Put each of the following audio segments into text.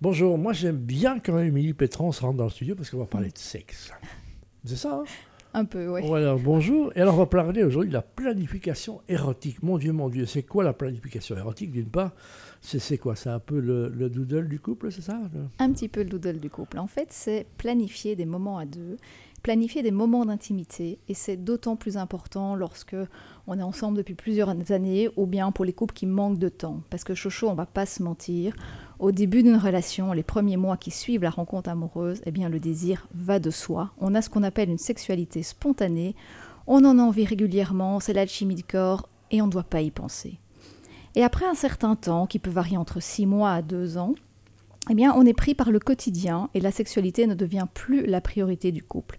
Bonjour, moi j'aime bien quand Émilie Pétron se rentre dans le studio parce qu'on va parler de sexe. C'est ça, hein Un peu, oui. Voilà, bonjour. Et alors on va parler aujourd'hui de la planification érotique. Mon Dieu, mon Dieu, c'est quoi la planification érotique D'une part, c'est quoi? C'est un peu le, le, doodle du couple, c'est ça? Un petit peu le doodle du couple. En fait, c'est planifier des moments à deux, planifier des moments d'intimité, et c'est d'autant plus important lorsque on est ensemble depuis plusieurs années, ou bien pour les couples qui manquent de temps. Parce que Chocho, on va pas se mentir, au début d'une relation, les premiers mois qui suivent la rencontre amoureuse, eh bien le désir va de soi. On a ce qu'on appelle une sexualité spontanée, on en a envie régulièrement, c'est l'alchimie du corps, et on ne doit pas y penser. Et après un certain temps, qui peut varier entre 6 mois à 2 ans, eh bien, on est pris par le quotidien et la sexualité ne devient plus la priorité du couple.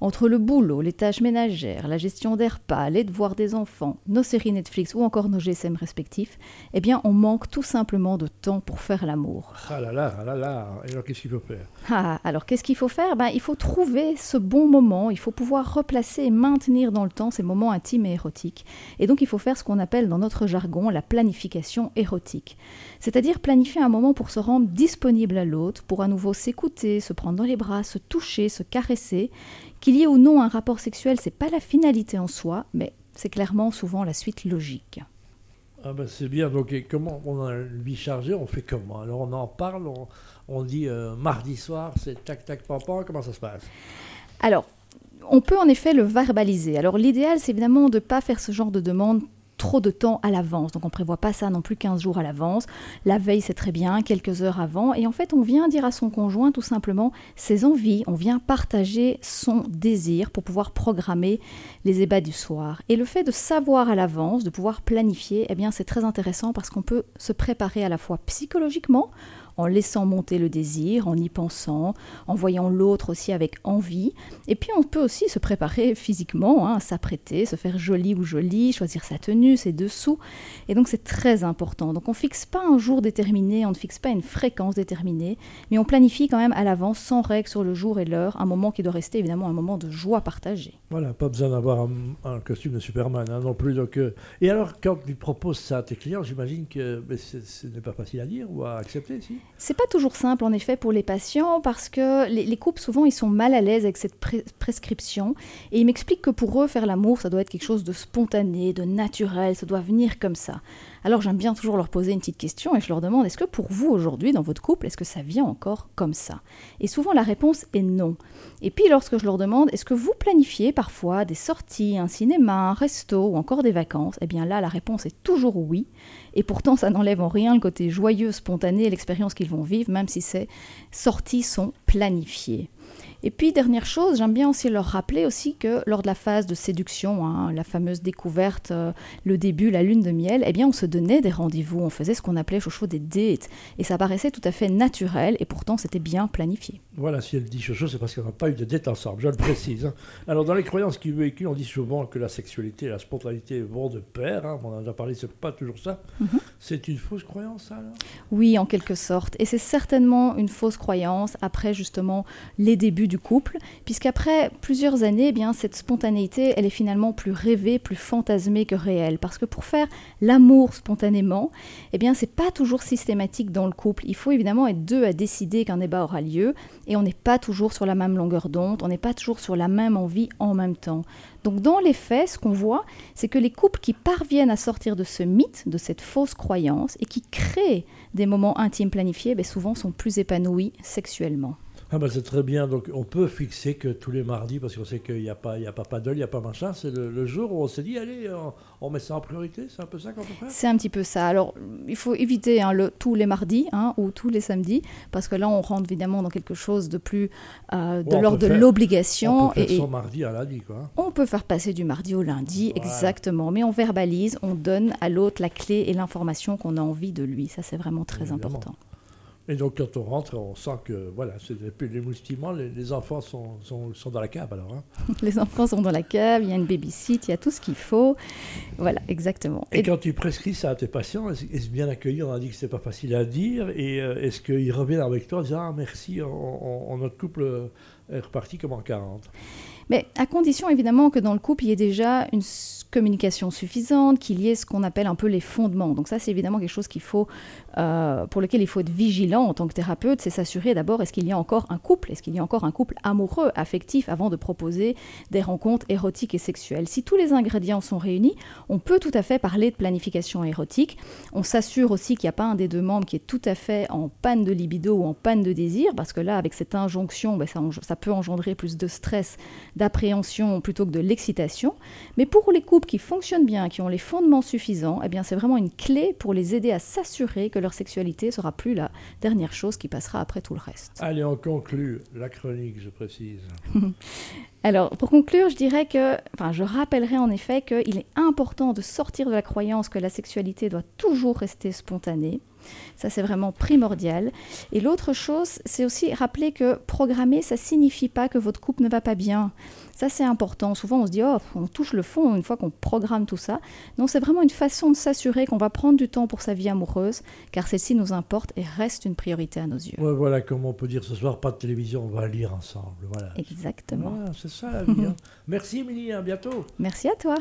Entre le boulot, les tâches ménagères, la gestion des repas, les devoirs des enfants, nos séries Netflix ou encore nos GSM respectifs, eh bien, on manque tout simplement de temps pour faire l'amour. Ah là là, ah là là, et alors qu'est-ce qu'il faut faire? Ah, alors qu'est-ce qu'il faut faire? Ben, Il faut trouver ce bon moment, il faut pouvoir replacer et maintenir dans le temps ces moments intimes et érotiques. Et donc, il faut faire ce qu'on appelle dans notre jargon la planification érotique. C'est-à-dire planifier un moment pour se rendre disponible à l'autre, pour à nouveau s'écouter, se prendre dans les bras, se toucher, se caresser, qu'il y ait ou non un rapport sexuel, c'est pas la finalité en soi, mais c'est clairement souvent la suite logique. Ah ben c'est bien, donc comment on a une vie chargée, on fait comment? Alors on en parle, on, dit euh, mardi soir, c'est tac tac papa, comment ça se passe? Alors, on peut en effet le verbaliser. Alors l'idéal, c'est évidemment de ne pas faire ce genre de demande trop de temps à l'avance. Donc on prévoit pas ça non plus 15 jours à l'avance. La veille, c'est très bien, quelques heures avant. Et en fait, on vient dire à son conjoint tout simplement ses envies. On vient partager son désir pour pouvoir programmer les ébats du soir. Et le fait de savoir à l'avance, de pouvoir planifier, eh bien, c'est très intéressant parce qu'on peut se préparer à la fois psychologiquement, en laissant monter le désir, en y pensant, en voyant l'autre aussi avec envie. Et puis on peut aussi se préparer physiquement, hein, s'apprêter, se faire joli ou jolie, choisir sa tenue, ses dessous. Et donc c'est très important. Donc on ne fixe pas un jour déterminé, on ne fixe pas une fréquence déterminée, mais on planifie quand même à l'avance, sans règle sur le jour et l'heure, un moment qui doit rester évidemment un moment de joie partagée. Voilà, pas besoin d'avoir un, costume de Superman hein, non plus. Donc, euh, Et alors quand tu proposes ça à tes clients, j'imagine que ce n'est pas facile à dire ou à accepter, si? C'est pas toujours simple en effet pour les patients parce que les, couples souvent ils sont mal à l'aise avec cette prescription et ils m'expliquent que pour eux faire l'amour ça doit être quelque chose de spontané, de naturel, ça doit venir comme ça. Alors j'aime bien toujours leur poser une petite question et je leur demande est-ce que pour vous aujourd'hui dans votre couple est-ce que ça vient encore comme ça? Et souvent la réponse est non. Et puis lorsque je leur demande est-ce que vous planifiez parfois des sorties, un cinéma, un resto ou encore des vacances? Eh bien là la réponse est toujours oui. Et pourtant, ça n'enlève en rien le côté joyeux, spontané et l'expérience qu'ils vont vivre, même si ces sorties sont planifiées. Et puis, dernière chose, j'aime bien aussi leur rappeler aussi que lors de la phase de séduction, hein, la fameuse découverte, euh, le début, la lune de miel, eh bien, on se donnait des rendez-vous, on faisait ce qu'on appelait chocho des dates. Et ça paraissait tout à fait naturel, et pourtant, c'était bien planifié. Voilà, si elle dit chocho, c'est parce qu'on n'a pas eu de date ensemble, je le précise. Hein. Alors, dans les croyances qui véhiculent, on dit souvent que la sexualité et la spontanéité vont de pair. Hein. On en a déjà parlé, c'est pas toujours ça. Mhm. C'est une fausse croyance, alors? Oui, en quelque sorte. Et c'est certainement une fausse croyance après, justement, les débuts du couple, puisqu'après plusieurs années, eh bien, cette spontanéité, elle est finalement plus rêvée, plus fantasmée que réelle. Parce que pour faire l'amour spontanément, eh bien, c'est pas toujours systématique dans le couple. Il faut évidemment être deux à décider qu'un débat aura lieu, et on n'est pas toujours sur la même longueur d'onde, on n'est pas toujours sur la même envie en même temps. Donc dans les faits, ce qu'on voit, c'est que les couples qui parviennent à sortir de ce mythe, de cette fausse croyance, et qui créent des moments intimes planifiés, ben, souvent sont plus épanouis sexuellement. Ah bah c'est très bien. Donc on peut fixer que tous les mardis, parce qu'on sait qu'il n'y a pas, il y a pas paddle, il n'y a pas machin, c'est le, jour où on s'est dit allez, on, met ça en priorité. C'est un peu ça qu'on peut faire? C'est un petit peu ça. Alors il faut éviter hein, le, tous les mardis hein, ou tous les samedis, parce que là on rentre évidemment dans quelque chose de plus euh, de l'ordre de l'obligation. On peut faire et, son mardi à lundi quoi. On peut faire passer du mardi au lundi, exactement. Mais on verbalise, on donne à l'autre la clé et l'information qu'on a envie de lui. Ça c'est vraiment très important. Et donc, quand on rentre, on sent que, voilà, c'est plus les moustillements, les, enfants sont, sont, sont, dans la cave alors. Hein. les enfants sont dans la cave, il y a une baby-sit, il y a tout ce qu'il faut. Voilà, exactement. Et, quand tu prescris ça à tes patients, est-ce bien accueilli On a dit que c'est pas facile à dire. Et euh, est-ce qu'ils reviennent avec toi en disant Ah, merci, on, notre couple est reparti comme en 40 mais à condition évidemment que dans le couple, il y ait déjà une communication suffisante, qu'il y ait ce qu'on appelle un peu les fondements. Donc ça, c'est évidemment quelque chose qu'il faut euh, pour lequel il faut être vigilant en tant que thérapeute, c'est s'assurer d'abord est-ce qu'il y a encore un couple, est-ce qu'il y a encore un couple amoureux, affectif, avant de proposer des rencontres érotiques et sexuelles? Si tous les ingrédients sont réunis, on peut tout à fait parler de planification érotique. On s'assure aussi qu'il n'y a pas un des deux membres qui est tout à fait en panne de libido ou en panne de désir, parce que là, avec cette injonction, ben, ça, ça peut engendrer plus de stress, d'appréhension plutôt que de l'excitation. Mais pour les couples qui fonctionnent bien, qui ont les fondements suffisants, eh bien c'est vraiment une clé pour les aider à s'assurer que leur sexualité sera plus la dernière chose qui passera après tout le reste. Allez, on conclut la chronique, je précise. Alors, pour conclure, je dirais que, enfin, je rappellerai en effet qu'il est important de sortir de la croyance que la sexualité doit toujours rester spontanée. Ça, c'est vraiment primordial. Et l'autre chose, c'est aussi rappeler que programmer, ça signifie pas que votre couple ne va pas bien. Ça, c'est important. Souvent, on se dit, oh, on touche le fond une fois qu'on programme tout ça. Non, c'est vraiment une façon de s'assurer qu'on va prendre du temps pour sa vie amoureuse, car celle-ci nous importe et reste une priorité à nos yeux. voilà, comme on peut dire ce soir, pas de télévision, on va lire ensemble. Voilà. Exactement. c'est ça la vie. Hein. Merci, Émilie, à bientôt. Merci à toi.